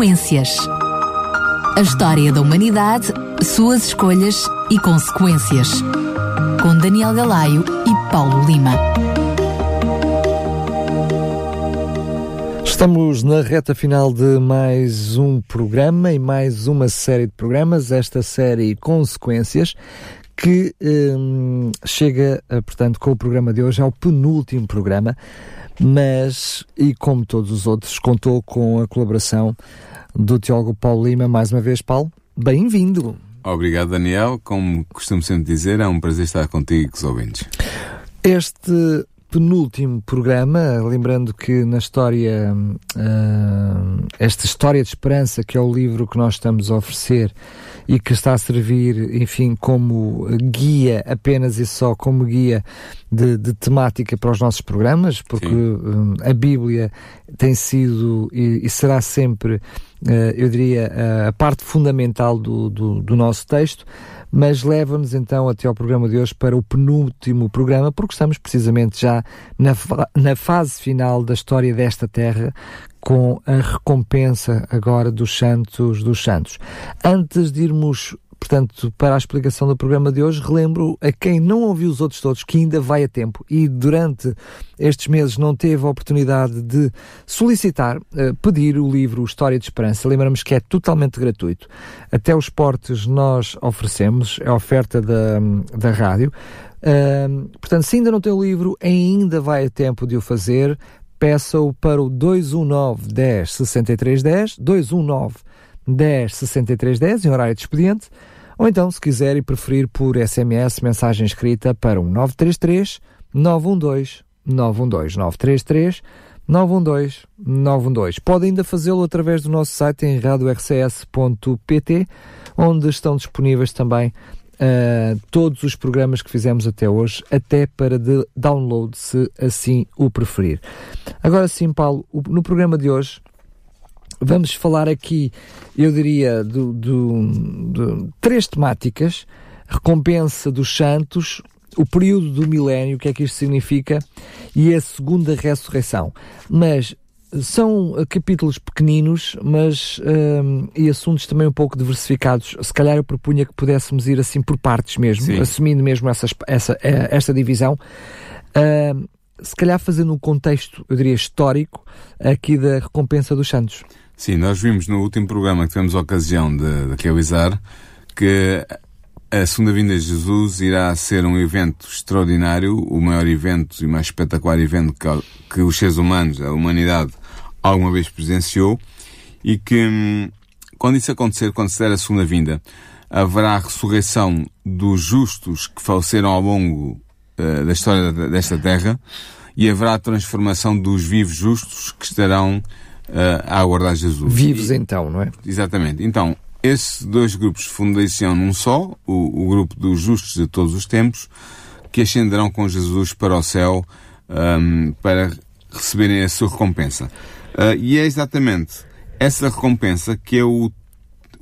Consequências. A história da humanidade, suas escolhas e consequências. Com Daniel Galaio e Paulo Lima. Estamos na reta final de mais um programa e mais uma série de programas, esta série Consequências, que hum, chega, eh, portanto, com o programa de hoje ao penúltimo programa, mas, e como todos os outros, contou com a colaboração do teólogo Paulo Lima. Mais uma vez, Paulo, bem-vindo. Obrigado, Daniel. Como costumo sempre dizer, é um prazer estar contigo e com os ouvintes. Este penúltimo programa, lembrando que na história, uh, esta história de esperança, que é o livro que nós estamos a oferecer e que está a servir, enfim, como guia, apenas e só como guia de, de temática para os nossos programas, porque uh, a Bíblia tem sido e, e será sempre, uh, eu diria, a parte fundamental do, do, do nosso texto mas leva-nos então até ao programa de hoje para o penúltimo programa, porque estamos precisamente já na, na fase final da história desta terra, com a recompensa agora dos santos dos santos. Antes de irmos portanto, para a explicação do programa de hoje, relembro a quem não ouviu os outros todos que ainda vai a tempo e durante estes meses não teve a oportunidade de solicitar, uh, pedir o livro História de Esperança. Lembramos que é totalmente gratuito. Até os portes nós oferecemos, é oferta da, da rádio. Uh, portanto, se ainda não tem o livro, ainda vai a tempo de o fazer. Peça-o para o 219 10 63 10, 219 10 63 10, em horário de expediente, ou então, se quiser e preferir por SMS, mensagem escrita para o 933 912 912 933 912 912. Pode ainda fazê-lo através do nosso site em radiorcs.pt, onde estão disponíveis também uh, todos os programas que fizemos até hoje, até para download, se assim o preferir. Agora sim, Paulo, no programa de hoje vamos falar aqui, eu diria, de, três temáticas: recompensa dos santos, o período do milénio, o que é que isto significa, e a segunda ressurreição. Mas são capítulos pequeninos, mas um, e assuntos também um pouco diversificados. Se calhar eu propunha que pudéssemos ir assim por partes mesmo, Sim. assumindo mesmo essas, essa, eh, esta divisão. Se calhar fazendo um contexto, eu diria, histórico aqui da recompensa dos santos. Sim, nós vimos no último programa que tivemos a ocasião de, de realizar que a segunda vinda de Jesus irá ser um evento extraordinário, o maior evento e mais espetacular evento que, que os seres humanos, a humanidade, alguma vez presenciou e que hum, quando isso acontecer, quando se der a segunda vinda, haverá a ressurreição dos justos que faleceram ao longo uh, da história desta terra e haverá a transformação dos vivos justos que estarão a aguardar Jesus. Vivos então, não é? Exatamente. Então, esses dois grupos fundação num só, o, o, grupo dos justos de todos os tempos, que ascenderão com Jesus para o céu um, para receberem a sua recompensa. Uh, e é exatamente essa recompensa que é o,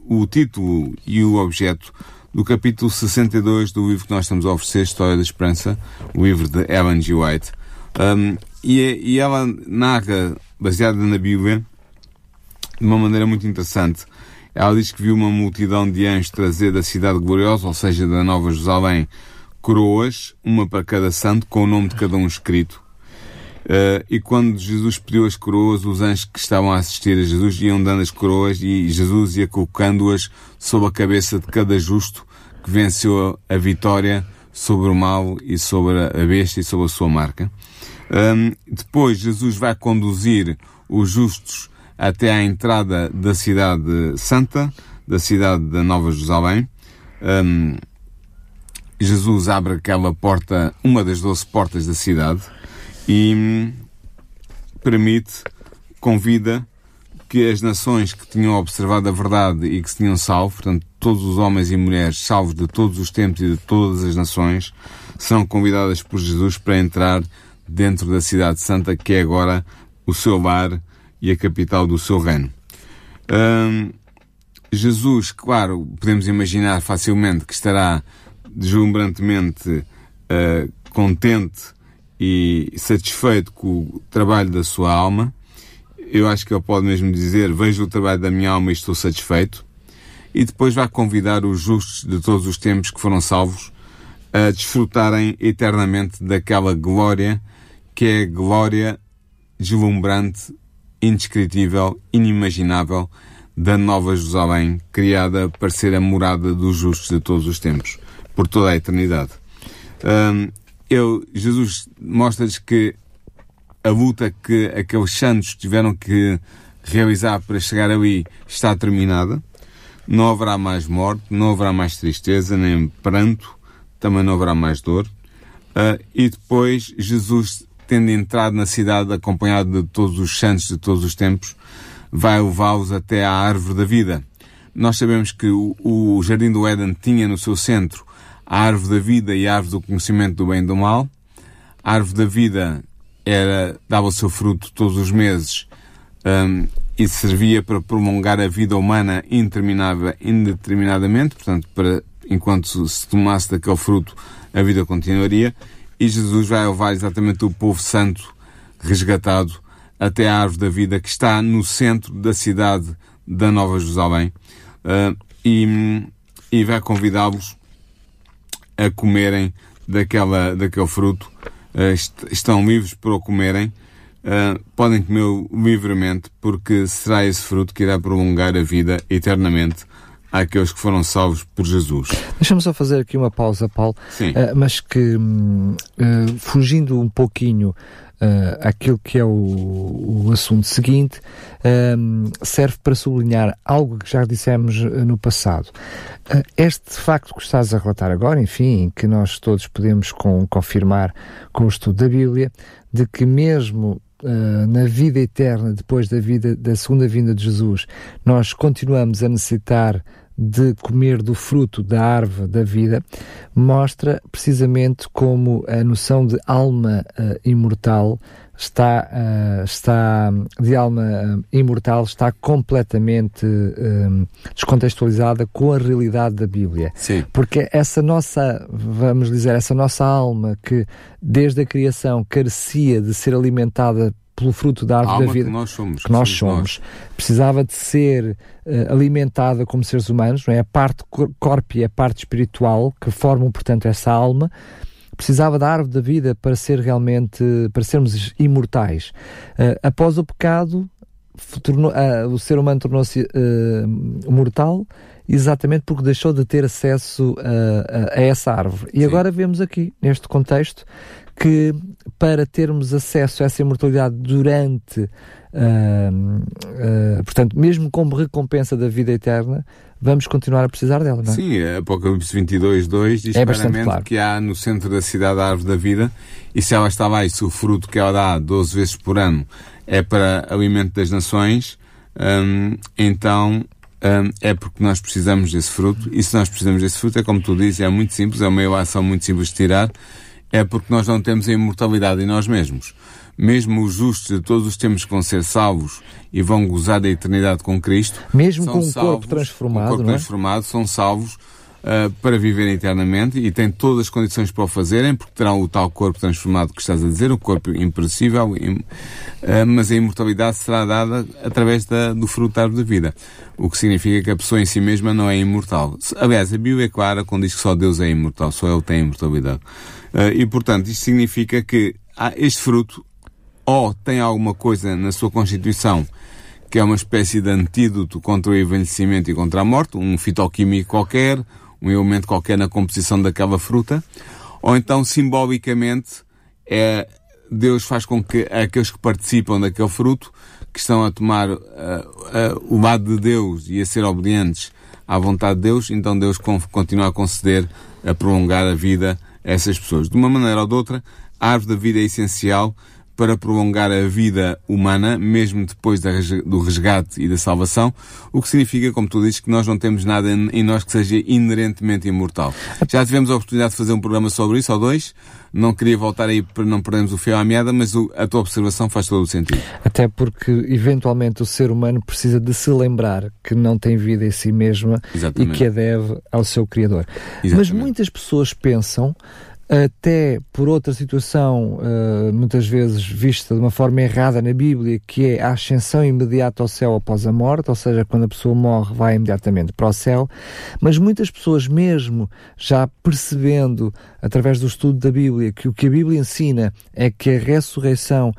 o título e o objeto do capítulo 62 do livro que nós estamos a oferecer, História da Esperança, o livro de Ellen G. White. Um, e, e ela narra baseada na Bíblia, de uma maneira muito interessante. Ela diz que viu uma multidão de anjos trazer da cidade gloriosa, ou seja, da Nova Jerusalém, coroas, uma para cada santo, com o nome de cada um escrito. Uh, e quando Jesus pediu as coroas, os anjos que estavam a assistir a Jesus iam dando as coroas e Jesus ia colocando-as sob a cabeça de cada justo que venceu a, a vitória sobre o mal e sobre a besta e sobre a sua marca. Um, depois Jesus vai conduzir os justos até à entrada da cidade santa, da cidade da Nova Jerusalém. Um, Jesus abre aquela porta, uma das doze portas da cidade, e hum, permite, convida que as nações que tinham observado a verdade e que se tinham salvo, portanto, todos os homens e mulheres salvos de todos os tempos e de todas as nações, são convidadas por Jesus para entrar dentro da cidade santa, que é agora o seu lar e a capital do seu reino. Hum, Jesus, claro, podemos imaginar facilmente que estará deslumbrantemente uh, contente e satisfeito com o trabalho da sua alma eu acho que ele pode mesmo dizer: Vejo o trabalho da minha alma e estou satisfeito. E depois vai convidar os justos de todos os tempos que foram salvos a desfrutarem eternamente daquela glória que é glória deslumbrante, indescritível, inimaginável da Nova Jerusalém, criada para ser a morada dos justos de todos os tempos, por toda a eternidade. Um, eu, Jesus mostra-lhes que a luta que aqueles santos tiveram que realizar para chegar ali está terminada. Não haverá mais morte, não haverá mais tristeza, nem pranto, também não haverá mais dor. Uh, e depois Jesus, tendo entrado na cidade acompanhado de todos os santos de todos os tempos, vai levá-los até à árvore da vida. Nós sabemos que o, o Jardim do Éden tinha no seu centro a árvore da vida e a árvore do conhecimento do bem e do mal. A árvore da vida era, dava o seu fruto todos os meses um, e servia para prolongar a vida humana indeterminadamente, portanto, para, enquanto se tomasse daquele fruto, a vida continuaria. E Jesus vai levar exatamente o povo santo resgatado até a árvore da vida que está no centro da cidade da Nova Jerusalém. Uh, e, e vai convidá-los a comerem daquela, daquele fruto. Uh, est estão livres para o comerem, uh, podem comê-lo livremente, porque será esse fruto que irá prolongar a vida eternamente àqueles que foram salvos por Jesus. Deixa-me só fazer aqui uma pausa, Paulo, uh, mas que, uh, fugindo um pouquinho uh, aquilo que é o, o assunto seguinte, uh, serve para sublinhar algo que já dissemos uh, no passado. Uh, este facto que estás a relatar agora, enfim, que nós todos podemos com, confirmar com o estudo da Bíblia, de que mesmo Uh, na vida eterna, depois da vida da segunda vinda de Jesus, nós continuamos a necessitar de comer do fruto da árvore da vida mostra precisamente como a noção de alma uh, imortal está, uh, está de alma uh, imortal está completamente descontextualizada com a realidade da Bíblia. Sim. Porque essa nossa, vamos dizer, essa nossa alma que desde a criação carecia de ser alimentada pelo fruto da árvore da vida que nós somos, que nós somos, nós. precisava de ser uh, alimentada como seres humanos, não é? A parte corpo e a parte espiritual que formam, portanto, essa alma, precisava da árvore da vida para ser realmente, para sermos imortais. Uh, após o pecado, tornou, uh, o ser humano tornou-se mortal exatamente porque deixou de ter acesso a, a, a essa árvore. E Sim. agora vemos aqui, neste contexto, que para termos acesso a essa imortalidade durante, uh, uh, portanto, mesmo como recompensa da vida eterna, vamos continuar a precisar dela, não é? Sim, Apocalipse 22, 2 diz é claramente claro. que há no centro da cidade a árvore da vida e se ela está lá e se o fruto que ela dá 12 vezes por ano é para alimento das nações, um, então um, é porque nós precisamos desse fruto e se nós precisamos desse fruto é como tu dizes, é muito simples, é uma ação muito simples de tirar é porque nós não temos a imortalidade em nós mesmos. Mesmo os justos de todos os tempos que vão ser salvos e vão gozar da eternidade com Cristo, mesmo com um salvos, corpo transformado, um corpo é? transformado, são salvos uh, para viverem eternamente e têm todas as condições para o fazerem, porque terão o tal corpo transformado que estás a dizer, o corpo imperecível, uh, mas a imortalidade será dada através da, do frutar da vida, o que significa que a pessoa em si mesma não é imortal. Aliás, a Bíblia é clara quando diz que só Deus é imortal, só Ele tem imortalidade. Uh, e, portanto, isto significa que este fruto ou tem alguma coisa na sua constituição que é uma espécie de antídoto contra o envelhecimento e contra a morte, um fitoquímico qualquer, um elemento qualquer na composição daquela fruta, ou então, simbolicamente, é, Deus faz com que aqueles que participam daquele fruto, que estão a tomar uh, uh, o lado de Deus e a ser obedientes à vontade de Deus, então Deus continua a conceder, a prolongar a vida a essas pessoas. De uma maneira ou de outra, a árvore da vida é essencial para prolongar a vida humana, mesmo depois do resgate e da salvação, o que significa, como tu dizes, que nós não temos nada em nós que seja inerentemente imortal. Já tivemos a oportunidade de fazer um programa sobre isso, ou dois, não queria voltar aí para não perdermos o fio à meada, mas a tua observação faz todo o sentido. Até porque, eventualmente, o ser humano precisa de se lembrar que não tem vida em si mesma Exatamente. e que a deve ao seu Criador. Exatamente. Mas muitas pessoas pensam até por outra situação, uh, muitas vezes vista de uma forma errada na Bíblia, que é a ascensão imediata ao céu após a morte, ou seja, quando a pessoa morre, vai imediatamente para o céu. Mas muitas pessoas, mesmo já percebendo, através do estudo da Bíblia, que o que a Bíblia ensina é que a ressurreição, uh,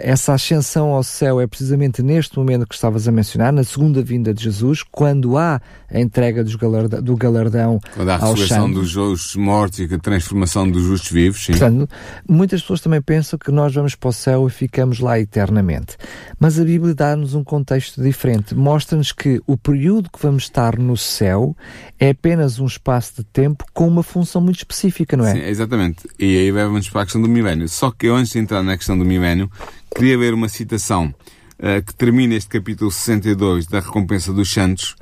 essa ascensão ao céu, é precisamente neste momento que estavas a mencionar, na segunda vinda de Jesus, quando há a entrega do galardão quando há a ressurreição dos mortos e a transformação dos justos vivos, sim. Portanto, muitas pessoas também pensam que nós vamos para o céu e ficamos lá eternamente. Mas a Bíblia dá-nos um contexto diferente. Mostra-nos que o período que vamos estar no céu é apenas um espaço de tempo com uma função muito específica, não é? Sim, exatamente. E aí vamos para a questão do milénio. Só que eu, antes de entrar na questão do milénio, queria ler uma citação uh, que termina este capítulo 62 da Recompensa dos Santos,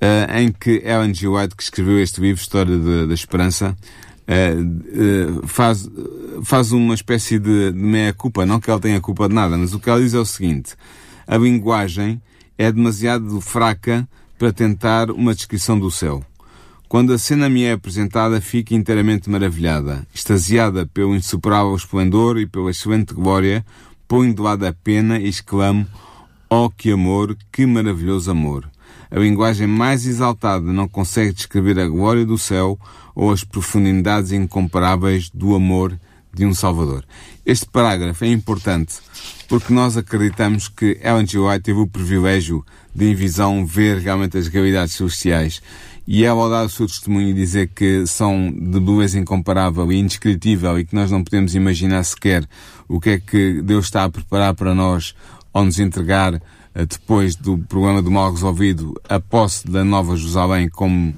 uh, em que Ellen G. White, que escreveu este livro, História da Esperança, uh, faz, faz uma espécie de, de meia-culpa, não que ela tenha culpa de nada, mas o que ela diz é o seguinte, a linguagem é demasiado fraca para tentar uma descrição do céu. Quando a cena me é apresentada, fico inteiramente maravilhada, extasiada pelo insuperável esplendor e pela excelente glória, ponho de lado a pena e exclamo, oh que amor, que maravilhoso amor! A linguagem mais exaltada não consegue descrever a glória do céu ou as profundidades incomparáveis do amor de um Salvador. Este parágrafo é importante porque nós acreditamos que Ellen G. White teve o privilégio de, em visão, ver realmente as realidades celestiais e ela, ao dar o seu testemunho e dizer que são de beleza incomparável e indescritível e que nós não podemos imaginar sequer o que é que Deus está a preparar para nós ao nos entregar eh, depois do problema do mal resolvido, a posse da Nova Jerusalém como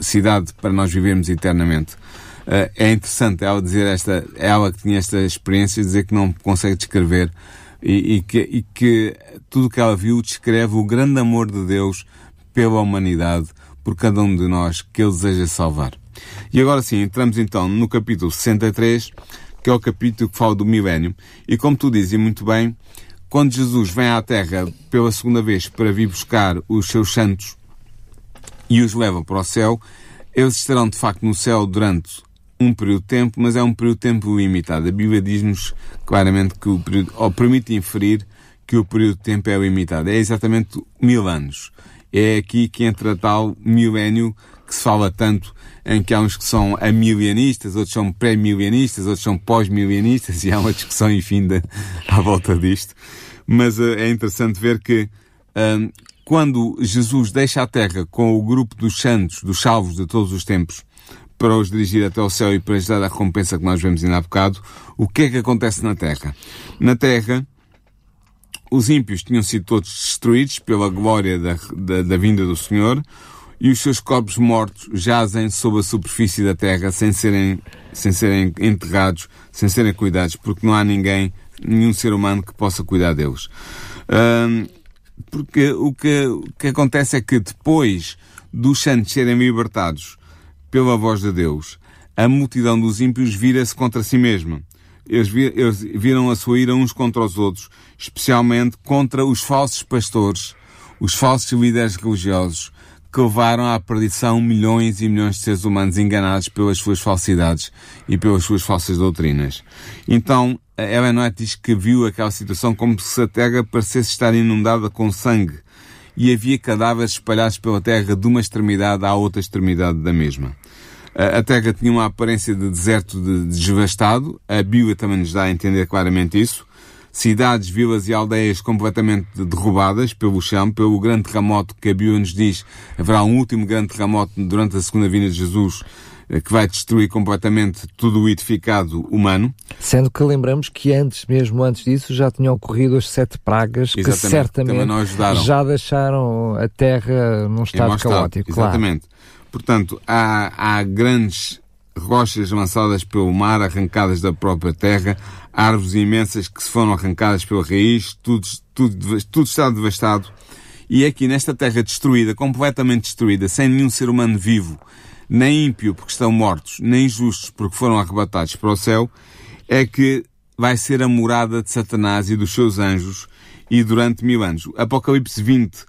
cidade para nós vivermos eternamente. Eh, é interessante ela dizer esta, ela que tinha esta experiência, dizer que não consegue descrever e, e, que, e que tudo o que ela viu descreve o grande amor de Deus pela humanidade, por cada um de nós que Ele deseja salvar. E agora sim, entramos então no capítulo 63, que é o capítulo que fala do milénio. E como tu dizes muito bem, quando Jesus vem à Terra pela segunda vez para vir buscar os seus santos e os leva para o céu, eles estarão de facto no céu durante um período de tempo, mas é um período de tempo limitado. A Bíblia diz-nos claramente que o período, ou permite inferir que o período de tempo é limitado. É exatamente mil anos. É aqui que entra tal milénio que se fala tanto em que há uns que são amilianistas, outros são pré-milianistas, outros são pós-milianistas, e há uma discussão infinda à volta disto. Mas uh, é interessante ver que uh, quando Jesus deixa a terra com o grupo dos santos, dos salvos de todos os tempos, para os dirigir até ao céu e para lhes dar a recompensa que nós vemos ainda há bocado, o que é que acontece na terra? Na terra, os ímpios tinham sido todos destruídos pela glória da, da, da vinda do Senhor, e os seus corpos mortos jazem sob a superfície da terra sem serem, sem serem enterrados, sem serem cuidados, porque não há ninguém nenhum ser humano que possa cuidar deles. Porque o que, o que acontece é que depois dos santos serem libertados pela voz de Deus, a multidão dos ímpios vira-se contra si mesma. Eles, eles viram a sua ira uns contra os outros, especialmente contra os falsos pastores, os falsos líderes religiosos, que levaram à perdição milhões e milhões de seres humanos enganados pelas suas falsidades e pelas suas falsas doutrinas. Então, Ellen White diz que viu aquela situação como se a terra parecesse estar inundada com sangue e havia cadáveres espalhados pela terra de uma extremidade à outra extremidade da mesma. A terra tinha uma aparência de deserto de devastado, a Bíblia também nos dá a entender claramente isso. Cidades, vilas e aldeias completamente derrubadas pelo chão, pelo grande terremoto que a Bíblia nos diz. Haverá um último grande terremoto durante a segunda vinda de Jesus que vai destruir completamente tudo o edificado humano. Sendo que lembramos que antes, mesmo antes disso, já tinham ocorrido as sete pragas Exatamente, que certamente já deixaram a Terra num estado caótico. Estado. Exatamente. Claro. Portanto, há, há grandes rochas lançadas pelo mar, arrancadas da própria terra, árvores imensas que se foram arrancadas pela raiz, tudo, tudo, tudo está devastado. E aqui nesta terra destruída, completamente destruída, sem nenhum ser humano vivo, nem ímpio porque estão mortos, nem justos porque foram arrebatados para o céu, é que vai ser a morada de Satanás e dos seus anjos e durante mil anos. Apocalipse 20,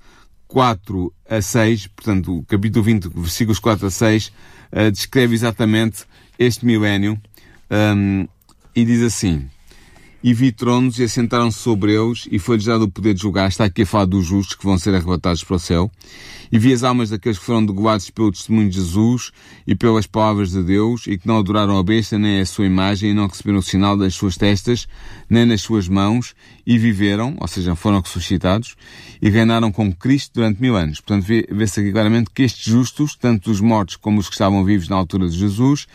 4 a 6, portanto, o capítulo 20, versículos 4 a 6, uh, descreve exatamente este milénio Um, e diz assim: E vi tronos e assentaram-se sobre eles, e foi-lhes dado o poder de julgar. Está aqui a falar dos justos que vão ser arrebatados para o céu. E vi as almas daqueles que foram degolados pelo testemunho de Jesus e pelas palavras de Deus, e que não adoraram a besta nem a sua imagem, e não receberam o sinal das suas testas, nem nas suas mãos, e viveram, ou seja, foram ressuscitados, e reinaram com Cristo durante mil anos. Portanto, vê-se aqui claramente que estes justos, tanto os mortos como os que estavam vivos na altura de Jesus,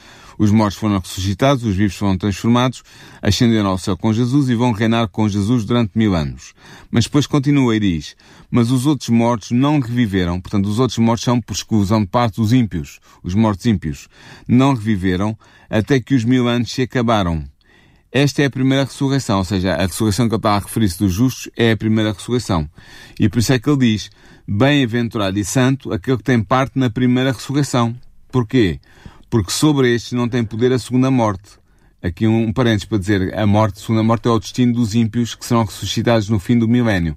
os mortos foram ressuscitados, os vivos foram transformados, ascenderam ao céu com Jesus e vão reinar com Jesus durante mil anos. Mas depois continua e diz, mas os outros mortos não reviveram, portanto os outros mortos são por exclusão de parte dos ímpios, os mortos ímpios, não reviveram até que os mil anos se acabaram. Esta é a primeira ressurreição, ou seja, a ressurreição que ele está a referir-se dos justos é a primeira ressurreição. E por isso é que ele diz, bem-aventurado e santo aquele que tem parte na primeira ressurreição. Porquê? Porque sobre estes não tem poder a segunda morte. Aqui um parênteses para dizer, a morte, a segunda morte é o destino dos ímpios que serão ressuscitados no fim do milénio.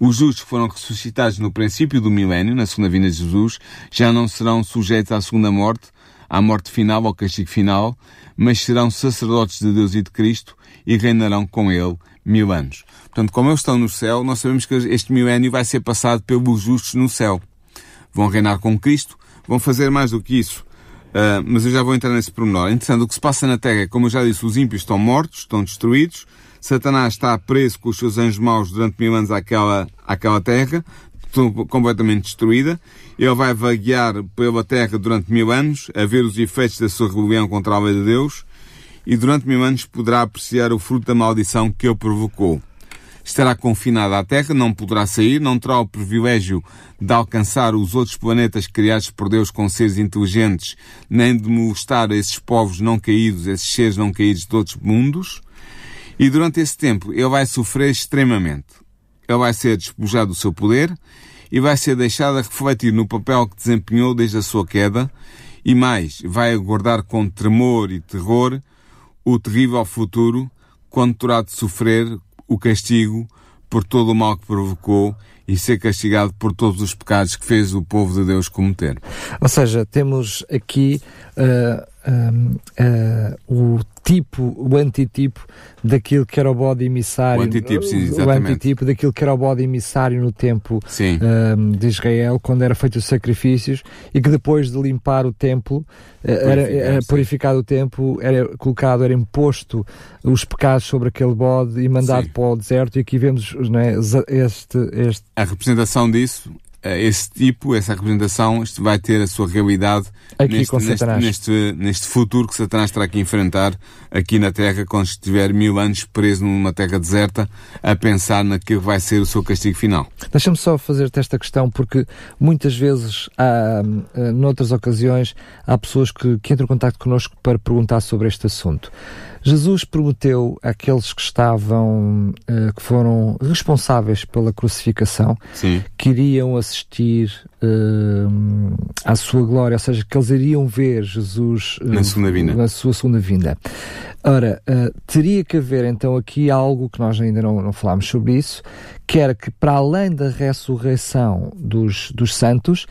Os justos que foram ressuscitados no princípio do milénio, na segunda vinda de Jesus, já não serão sujeitos à segunda morte, à morte final, ao castigo final, mas serão sacerdotes de Deus e de Cristo e reinarão com Ele mil anos. Portanto, como eles estão no céu, nós sabemos que este milénio vai ser passado pelos justos no céu. Vão reinar com Cristo, vão fazer mais do que isso Uh, mas eu já vou entrar nesse pormenor. Entretanto, o que se passa na Terra, como eu já disse, os ímpios estão mortos, estão destruídos. Satanás está preso com os seus anjos maus durante mil anos àquela, àquela Terra, completamente destruída. Ele vai vaguear pela Terra durante mil anos, a ver os efeitos da sua rebelião contra a lei de Deus, e durante mil anos poderá apreciar o fruto da maldição que ele provocou estará confinada à Terra, não poderá sair, não terá o privilégio de alcançar os outros planetas criados por Deus com seres inteligentes, nem de molestar esses povos não caídos, esses seres não caídos de outros mundos. E durante esse tempo ele vai sofrer extremamente. Ele vai ser despojado do seu poder e vai ser deixado a refletir no papel que desempenhou desde a sua queda e mais, vai aguardar com tremor e terror o terrível futuro quando terá de sofrer o castigo por todo o mal que provocou e ser castigado por todos os pecados que fez o povo de Deus cometer. Ou seja, temos aqui uh, uh, uh, o tipo, o antitipo daquilo que era o bode emissário. O antitipo, sim, exatamente. O antitipo daquilo que era o bode emissário no tempo uh, de Israel, quando era feito os sacrifícios e que depois de limpar o templo, era, era purificado o templo, era colocado, era imposto os pecados sobre aquele bode e mandado sim. para o deserto. E aqui vemos né, este, este. A representação disso esse tipo, essa representação, isto vai ter a sua realidade neste, neste, neste, neste, futuro que Satanás terá que enfrentar aqui na Terra quando estiver mil anos preso numa terra deserta a pensar naquilo que vai ser o seu castigo final. Deixa-me só fazer-te esta questão porque muitas vezes há, eh, noutras ocasiões, há pessoas que, que entram em contato connosco para perguntar sobre este assunto. Jesus prometeu àqueles que estavam, uh, que foram responsáveis pela crucificação, Sim. que iriam assistir uh, à sua glória, ou seja, que eles iriam ver Jesus uh, na, segunda vinda. na sua segunda vinda. Ora, teria que haver então aqui algo que nós ainda não, não falámos sobre isso, que era que para além da ressurreição dos, dos santos,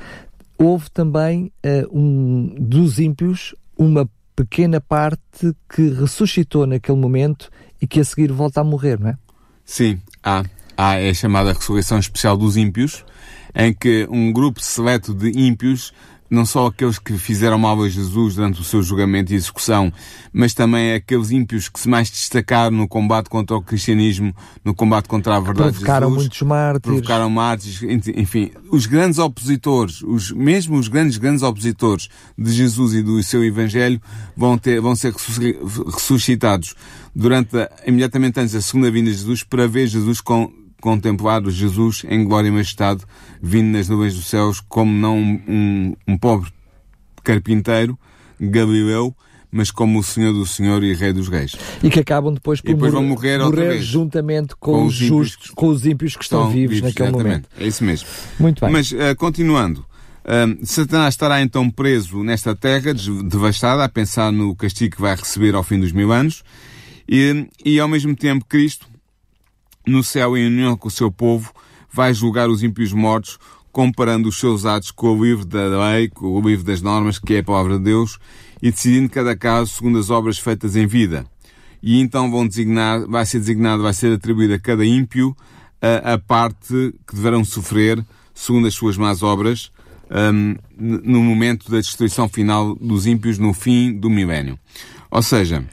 houve também um, dos ímpios uma pequena parte que ressuscitou naquele momento e que a seguir volta a morrer, não é? Sim, há. Há é chamada ressurreição especial dos ímpios, em que um grupo seleto de ímpios não só aqueles que fizeram mal a Jesus durante o seu julgamento e execução, mas também aqueles ímpios que se mais destacaram no combate contra o cristianismo, no combate contra a verdade provocaram de Jesus. muitos mártires. Provocaram mártires, enfim, os grandes opositores, os, mesmo os grandes, grandes opositores de Jesus e do seu Evangelho vão, ter, vão ser ressuscitados durante, imediatamente antes da segunda vinda de Jesus para ver Jesus com, contemplar Jesus em glória e majestade, vindo nas nuvens dos céus, como não um, um pobre carpinteiro, Galileu, mas como o Senhor do Senhor e Rei dos Reis. E que acabam depois por depois morrer, morrer, morrer juntamente com, com, os justos, com os ímpios que estão, estão vivos, vivos naquele exatamente. momento. É isso mesmo. Muito bem. Mas, uh, continuando, uh, Satanás estará então preso nesta terra, devastada, a pensar no castigo que vai receber ao fim dos mil anos, e, e ao mesmo tempo Cristo no céu, em união com o seu povo, vai julgar os ímpios mortos comparando os seus atos com o livro da lei, com o livro das normas, que é a palavra de Deus, e decidindo cada caso segundo as obras feitas em vida. E então vão designar, vai ser designado, vai ser atribuído a cada ímpio a, a parte que deverão sofrer segundo as suas más obras, um, no momento da destruição final dos ímpios no fim do milénio. Ou seja,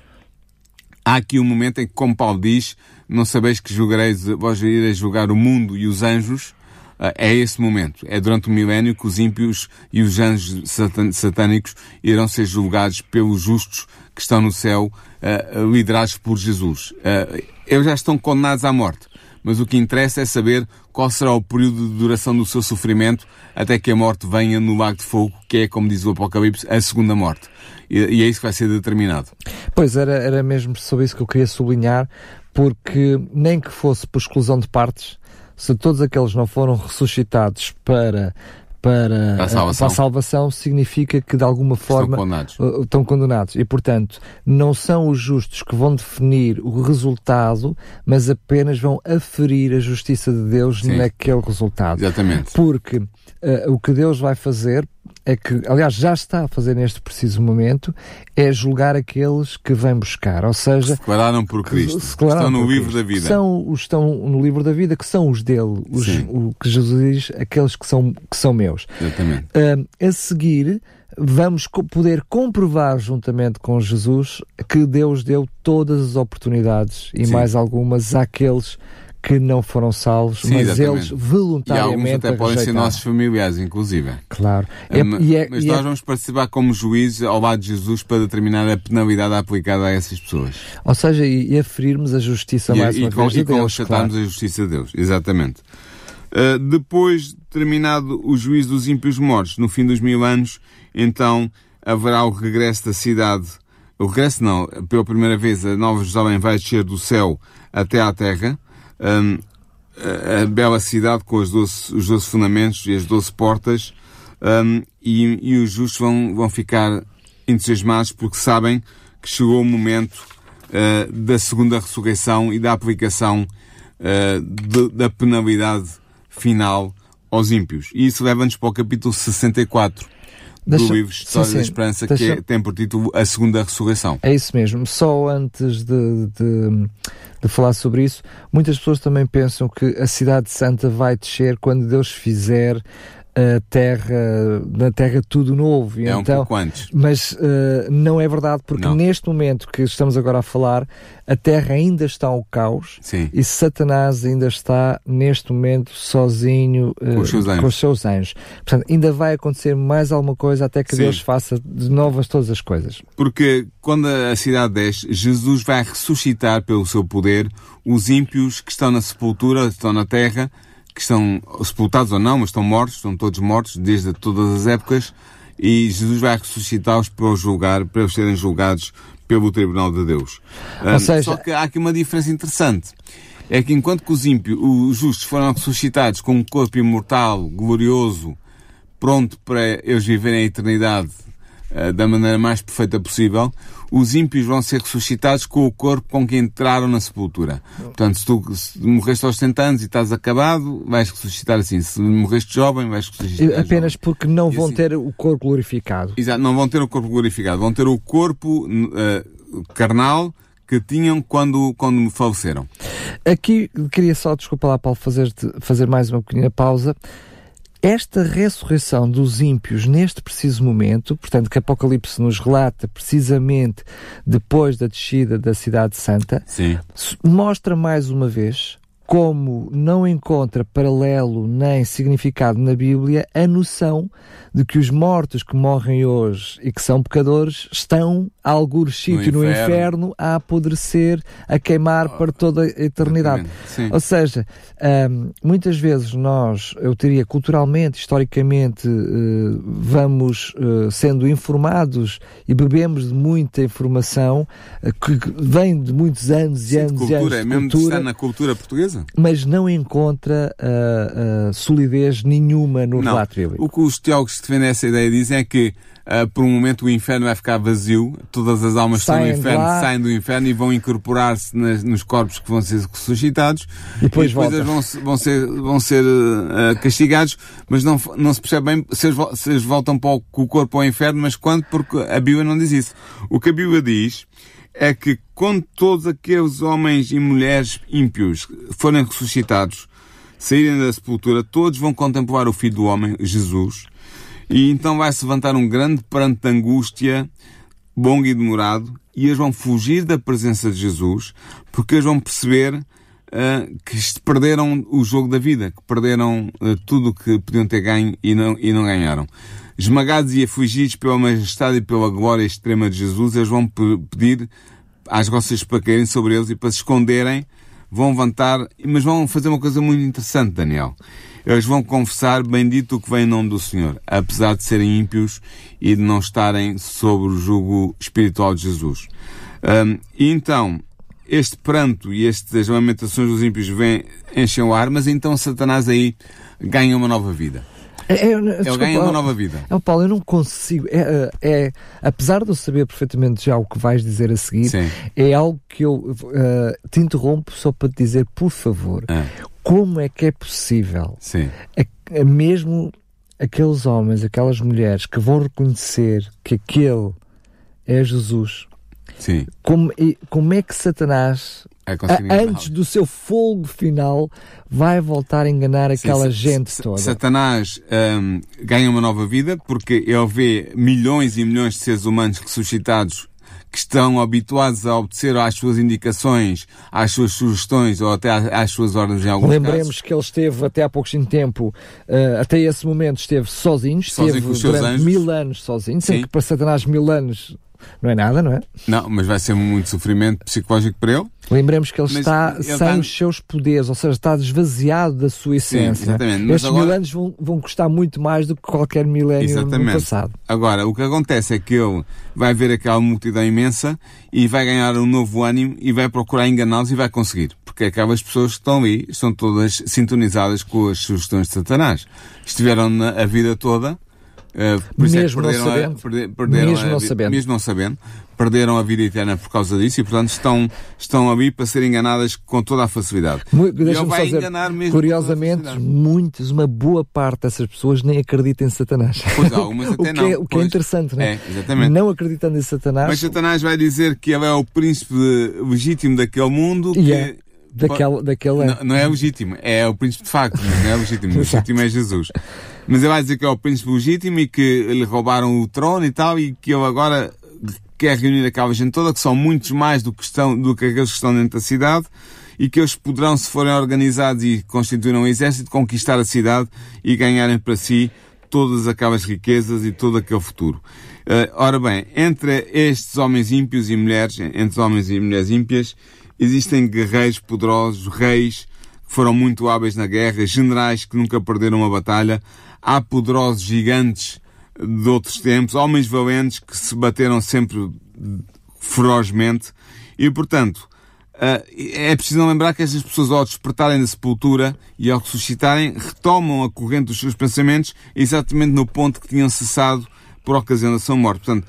há aqui um momento em que, como Paulo diz, não sabeis que julgareis, vós ireis julgar o mundo e os anjos, uh, é esse momento. É durante o milénio que os ímpios e os anjos satânicos irão ser julgados pelos justos que estão no céu, uh, liderados por Jesus. Uh, eles já estão condenados à morte mas o que interessa é saber qual será o período de duração do seu sofrimento até que a morte venha no lago de fogo, que é, como diz o Apocalipse, a segunda morte. E, e é isso que vai ser determinado. Pois, era, era mesmo sobre isso que eu queria sublinhar, porque nem que fosse por exclusão de partes, se todos aqueles não foram ressuscitados para para a, salvação. para a salvação significa que de alguma forma estão condenados. Uh, estão condenados. E portanto, não são os justos que vão definir o resultado, mas apenas vão aferir a justiça de Deus Sim. naquele resultado. Exatamente. Porque uh, o que Deus vai fazer é que, aliás, já está a fazer neste preciso momento, é julgar aqueles que vêm buscar, ou seja... Se por Cristo, estão no livro da vida. São, estão no livro da vida, que são os dele, os, o que Jesus diz, aqueles que são, que são meus. Exatamente. Uh, a seguir, vamos poder comprovar juntamente com Jesus que Deus deu todas as oportunidades e Sim. mais algumas àqueles que não foram salvos, Sim, mas exatamente. eles voluntariamente. E alguns até podem ser nossos familiares, inclusive. Claro. É, é, mas nós é... vamos participar como juízes ao lado de Jesus para determinar a penalidade aplicada a essas pessoas. Ou seja, e, e aferirmos a justiça e, mais e, uma com, vez de e Deus. constatarmos claro. a justiça de Deus, exatamente. Uh, depois, terminado o juízo dos ímpios mortos, no fim dos mil anos, então haverá o regresso da cidade. O regresso não, pela primeira vez a Nova Jerusalém vai descer do céu até à terra, um, a, bela cidade com os 12, os 12 fundamentos e as 12 portas, um, e, e, os justos vão, vão ficar entusiasmados porque sabem que chegou o momento uh, da segunda ressurreição e da aplicação uh, de, da penalidade final aos ímpios. E isso leva-nos para o capítulo 64 Deixa, do livro História sim, sim. da Esperança, Deixa, que é, tem por título A Segunda Ressurreição. É isso mesmo. Só antes de, de, de, falar sobre isso, muitas pessoas também pensam que a Cidade Santa vai descer quando Deus fizer a terra, na terra tudo novo. É então, um pouco antes. Mas uh, não é verdade, porque não. neste momento que estamos agora a falar, a terra ainda está ao caos Sim. e Satanás ainda está neste momento sozinho uh, com, os seus com os seus anjos. Portanto, ainda vai acontecer mais alguma coisa até que Sim. Deus faça de novas todas as coisas. Porque quando a cidade desce, Jesus vai ressuscitar pelo seu poder os ímpios que estão na sepultura, estão na terra, que estão sepultados ou não, mas estão mortos, estão todos mortos desde todas as épocas, e Jesus vai ressuscitá-los para os julgar, para eles serem julgados pelo Tribunal de Deus. Seja... Só que há aqui uma diferença interessante. É que enquanto que os ímpios, os justos foram ressuscitados com um corpo imortal, glorioso, pronto para eles viverem a eternidade da maneira mais perfeita possível, os ímpios vão ser ressuscitados com o corpo com que entraram na sepultura. Portanto, se tu se morreste aos 70 anos e estás acabado, vais ressuscitar assim. Se morreste jovem, vais ressuscitar. Apenas jovem. porque não e vão assim, ter o corpo glorificado. Exato, não vão ter o corpo glorificado. Vão ter o corpo uh, carnal que tinham quando, quando faleceram. Aqui queria só, desculpa lá, Paulo, fazer, fazer mais uma pequena pausa esta ressurreição dos ímpios neste preciso momento, portanto, que Apocalipse nos relata precisamente depois da descida da Cidade Santa, Sim. mostra mais uma vez como não encontra paralelo nem significado na Bíblia a noção de que os mortos que morrem hoje e que são pecadores estão a algum sítio no, no inferno a apodrecer, a queimar para toda a eternidade. Ou seja, um, muitas vezes nós, eu diria culturalmente, historicamente, uh, vamos uh, sendo informados e bebemos de muita informação uh, que vem de muitos anos e Sim, anos cultura, e anos. É mesmo cultura. está na cultura portuguesa? Coisa. Mas não encontra uh, uh, solidez nenhuma no não. relato bíblico. O que os teólogos que defendem essa ideia dizem é que Uh, por um momento o inferno vai ficar vazio, todas as almas saem estão no inferno lá. saem do inferno e vão incorporar-se nos corpos que vão ser ressuscitados e depois, e depois eles vão, vão ser, vão ser uh, castigados, mas não, não se percebe bem se eles, se eles voltam para o, com o corpo ao inferno, mas quando, porque a Bíblia não diz isso. O que a Bíblia diz é que quando todos aqueles homens e mulheres ímpios forem ressuscitados, saírem da sepultura, todos vão contemplar o Filho do Homem, Jesus, e então vai-se levantar um grande pranto de angústia, longo e demorado, e eles vão fugir da presença de Jesus, porque eles vão perceber uh, que perderam o jogo da vida, que perderam uh, tudo o que podiam ter ganho e não, e não ganharam. Esmagados e afugidos pela majestade e pela glória extrema de Jesus, eles vão pedir às rochas para caírem sobre eles e para se esconderem, vão levantar, mas vão fazer uma coisa muito interessante, Daniel eles vão confessar bendito o que vem em nome do Senhor, apesar de serem ímpios e de não estarem sob o jugo espiritual de Jesus. Um, e então, este pranto e estas lamentações dos ímpios vêm, enchem o ar, mas então Satanás aí ganha uma nova vida. É, é, Ele desculpa, ganha uma nova vida. É, Paulo, eu não consigo. É, é, apesar de eu saber perfeitamente já o que vais dizer a seguir, Sim. é algo que eu uh, te interrompo só para te dizer, por favor, Ah. como é que é possível, Sim. a- a mesmo aqueles homens, aquelas mulheres que vão reconhecer que aquele é Jesus, Sim. como, e- como é que Satanás, É antes do seu fogo final, vai voltar a enganar Sim, aquela sa- gente toda? Satanás hum, ganha uma nova vida porque ele vê milhões e milhões de seres humanos ressuscitados que estão habituados a obedecer às suas indicações, às suas sugestões ou até às, suas ordens em alguns Lembremos casos. que ele esteve até há pouquinho tempo, eh, até esse momento esteve sozinho, Sozinho esteve com os seus durante anjos. mil anos sozinho, Sim. que para Satanás mil anos não é nada, não é? Não, mas vai ser muito sofrimento psicológico para ele. Lembremos que ele Mas está ele sem está- os seus poderes, ou seja, está desvaziado da sua essência. exatamente, mas Estes agora- mil anos vão, vão custar muito mais do que qualquer milénio no Exatamente. passado. Agora, o que acontece é que ele vai ver aquela multidão imensa e vai ganhar um novo ânimo e vai procurar enganá-los e vai conseguir. Porque aquelas pessoas que estão ali estão todas sintonizadas com as sugestões de Satanás. Estiveram na, a vida toda. Por isso é que Mesmo não perderam a- sabendo. perde- perderam Mesmo a não sabendo. mesmo não sabendo, perderam a vida eterna por causa disso e, portanto, estão, estão ali para serem enganadas com toda a facilidade. Deixa-me só dizer, enganar mesmo curiosamente, muitas, uma boa parte dessas pessoas nem acreditam em Satanás. Pois, algumas o até que não, É, o que é interessante, não é? É, exatamente. Não acreditando em Satanás, Mas Satanás vai dizer que ele é o príncipe legítimo daquele mundo. e que daquele, daquele Não, não é legítimo, é o príncipe de facto, não é legítimo. O legítimo é Jesus. Mas ele vai dizer que é o príncipe legítimo e que lhe roubaram o trono e tal, e que ele agora quer reunir aquela gente toda, que são muitos mais do que, estão, do que aqueles que estão dentro da cidade, e que eles poderão, se forem organizados e constituírem um exército, conquistar a cidade e ganharem para si todas aquelas riquezas e todo aquele futuro. Eh, ora bem, entre estes homens ímpios e mulheres, entre homens e mulheres ímpias, existem guerreiros poderosos, reis que foram muito hábeis na guerra, generais que nunca perderam uma batalha, há poderosos gigantes de outros tempos, homens valentes que se bateram sempre ferozmente e, portanto, ah, é preciso lembrar que estas pessoas, ao despertarem da sepultura e ao ressuscitarem, retomam a corrente dos seus pensamentos exatamente no ponto que tinham cessado por ocasião da sua morte. Portanto,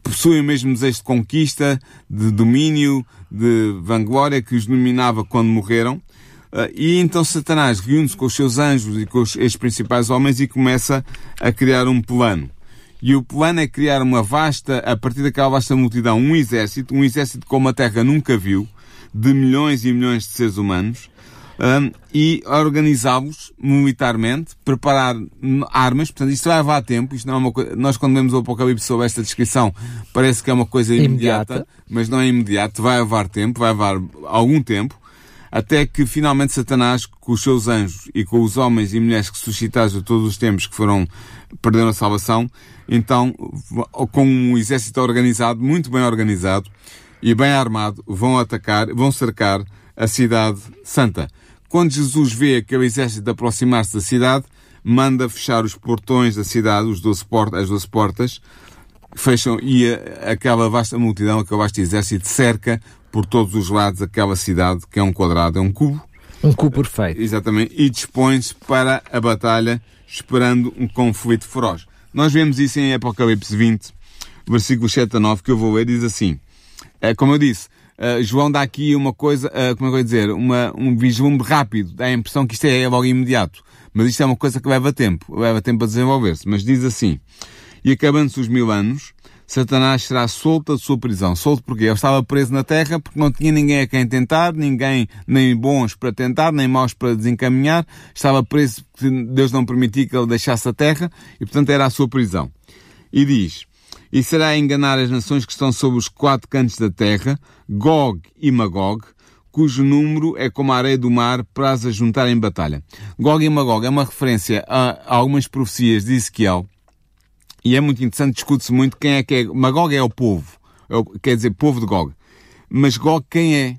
possuem o mesmo desejo de conquista, de domínio, de vanglória que os dominava quando morreram. Uh, e então Satanás reúne-se com os seus anjos e com os, estes principais homens e começa a criar um plano. E o plano é criar uma vasta, a partir daquela vasta multidão, um exército, um exército como a Terra nunca viu, de milhões e milhões de seres humanos, um, e organizá-los militarmente, preparar armas, portanto isto vai levar tempo, isto não é uma coisa, nós quando vemos o Apocalipse sobre esta descrição, parece que é uma coisa imediata, Imediata. mas não é imediato, vai levar tempo, vai levar algum tempo, até que finalmente Satanás, com os seus anjos e com os homens e mulheres que suscitados de todos os tempos que foram, perderam a salvação, então, com um exército organizado, muito bem organizado e bem armado, vão atacar, vão cercar a cidade santa. Quando Jesus vê aquele exército aproximar-se da cidade, manda fechar os portões da cidade, os 12 portas, as 12 portas, fecham e a, aquela vasta multidão, aquele vasto exército cerca por todos os lados aquela cidade, que é um quadrado, é um cubo, Um cu perfeito. Exatamente. E dispõe-se para a batalha, esperando um conflito feroz. Nós vemos isso em Apocalipse 20, versículo 7 a 9, que eu vou ler, diz assim. É, como eu disse, uh, João dá aqui uma coisa, uh, como é que eu vou dizer, uma, um vislumbre rápido, dá a impressão que isto é logo imediato. Mas isto é uma coisa que leva tempo, leva tempo a desenvolver-se. Mas diz assim, e acabando-se os mil anos, Satanás será solto da sua prisão. Solto porque ele estava preso na terra porque não tinha ninguém a quem tentar, ninguém nem bons para tentar, nem maus para desencaminhar. Estava preso porque Deus não permitia que ele deixasse a terra e portanto era a sua prisão. E diz, e será enganar as nações que estão sob os quatro cantos da terra, Gog e Magog, cujo número é como a areia do mar para as juntar em batalha. Gog e Magog é uma referência a, algumas profecias de Ezequiel, e é muito interessante, discute-se muito quem é que é. Magog é o povo, é o, quer dizer, povo de Gog. Mas Gog quem é?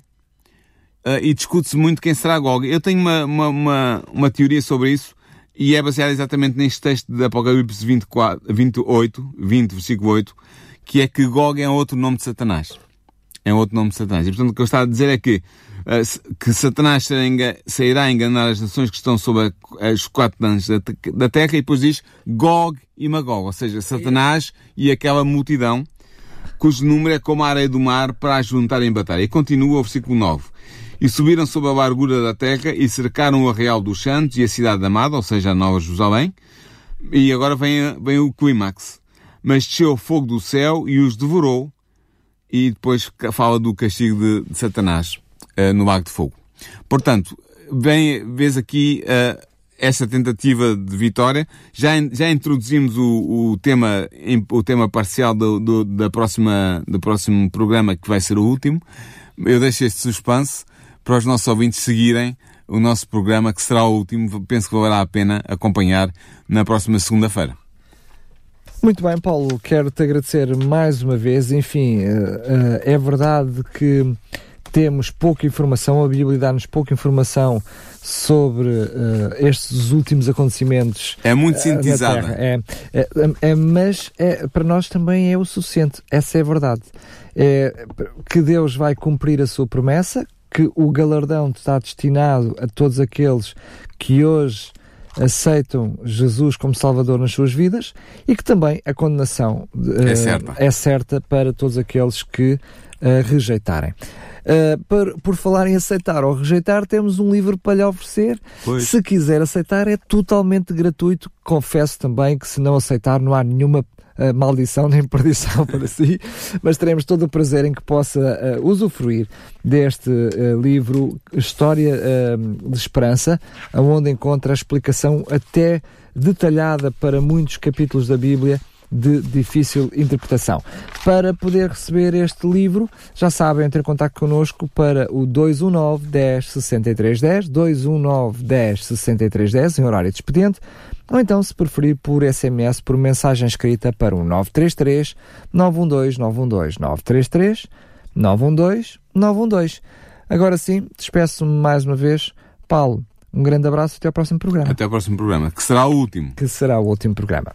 Uh, e discute-se muito quem será Gog. Eu tenho uma, uma, uma, uma teoria sobre isso, e é baseada exatamente neste texto de Apocalipse 24, 28, 20, versículo 8, que é que Gog é outro nome de Satanás. É outro nome de Satanás. E portanto o que eu estava a dizer é que, uh, que Satanás sairá a enganar as nações que estão sob a, os quatro anos da, da terra e depois diz Gog e Magog, ou seja, Satanás e aquela multidão cujo número é como a areia do mar para a juntar em batalha. E continua o versículo 9. E subiram sob a largura da terra e cercaram o arreal dos santos e a cidade amada, ou seja, a Nova Jerusalém. E agora vem, vem o clímax. Mas desceu o fogo do céu e os devorou. E depois fala do castigo de, de Satanás uh, no lago de fogo. Portanto, vem, vês aqui uh, tentativa de vitória. Já, já introduzimos o, o tema, o tema parcial do, do, da próxima, do próximo programa, que vai ser o último. Eu deixo este suspense para os nossos ouvintes seguirem o nosso programa, que será o último. Penso que valerá a pena acompanhar na próxima segunda-feira. Muito bem, Paulo, quero-te agradecer mais uma vez. Enfim, eh, eh, é verdade que temos pouca informação, a Bíblia dá-nos pouca informação sobre uh, estes últimos acontecimentos. É muito sintetizada. É, é, é, mas é, para nós também é o suficiente. Essa é a verdade. É, que Deus vai cumprir a sua promessa, que o galardão está destinado a todos aqueles que hoje aceitam Jesus como Salvador nas suas vidas e que também a condenação uh, é, certa. é certa para todos aqueles que uh, rejeitarem. Uh, por, por falar em aceitar ou rejeitar, temos um livro para lhe oferecer. Pois. Se quiser aceitar, é totalmente gratuito. Confesso também que se não aceitar, não há nenhuma uh, maldição nem perdição para si, mas teremos todo o prazer em que possa uh, usufruir deste uh, livro História de Esperança, onde encontra a explicação até detalhada para muitos capítulos da Bíblia de difícil interpretação. Para poder receber este livro, já sabem, entre em contato connosco para o 219 10 63 10, 219 10 63 10, em horário de expediente, ou então, se preferir, por SMS, por mensagem escrita para o 933 912 912 933 912 912. Agora sim, despeço-me mais uma vez. Paulo, um grande abraço e até ao próximo programa. Até ao próximo programa, que será o último. Que será o último programa.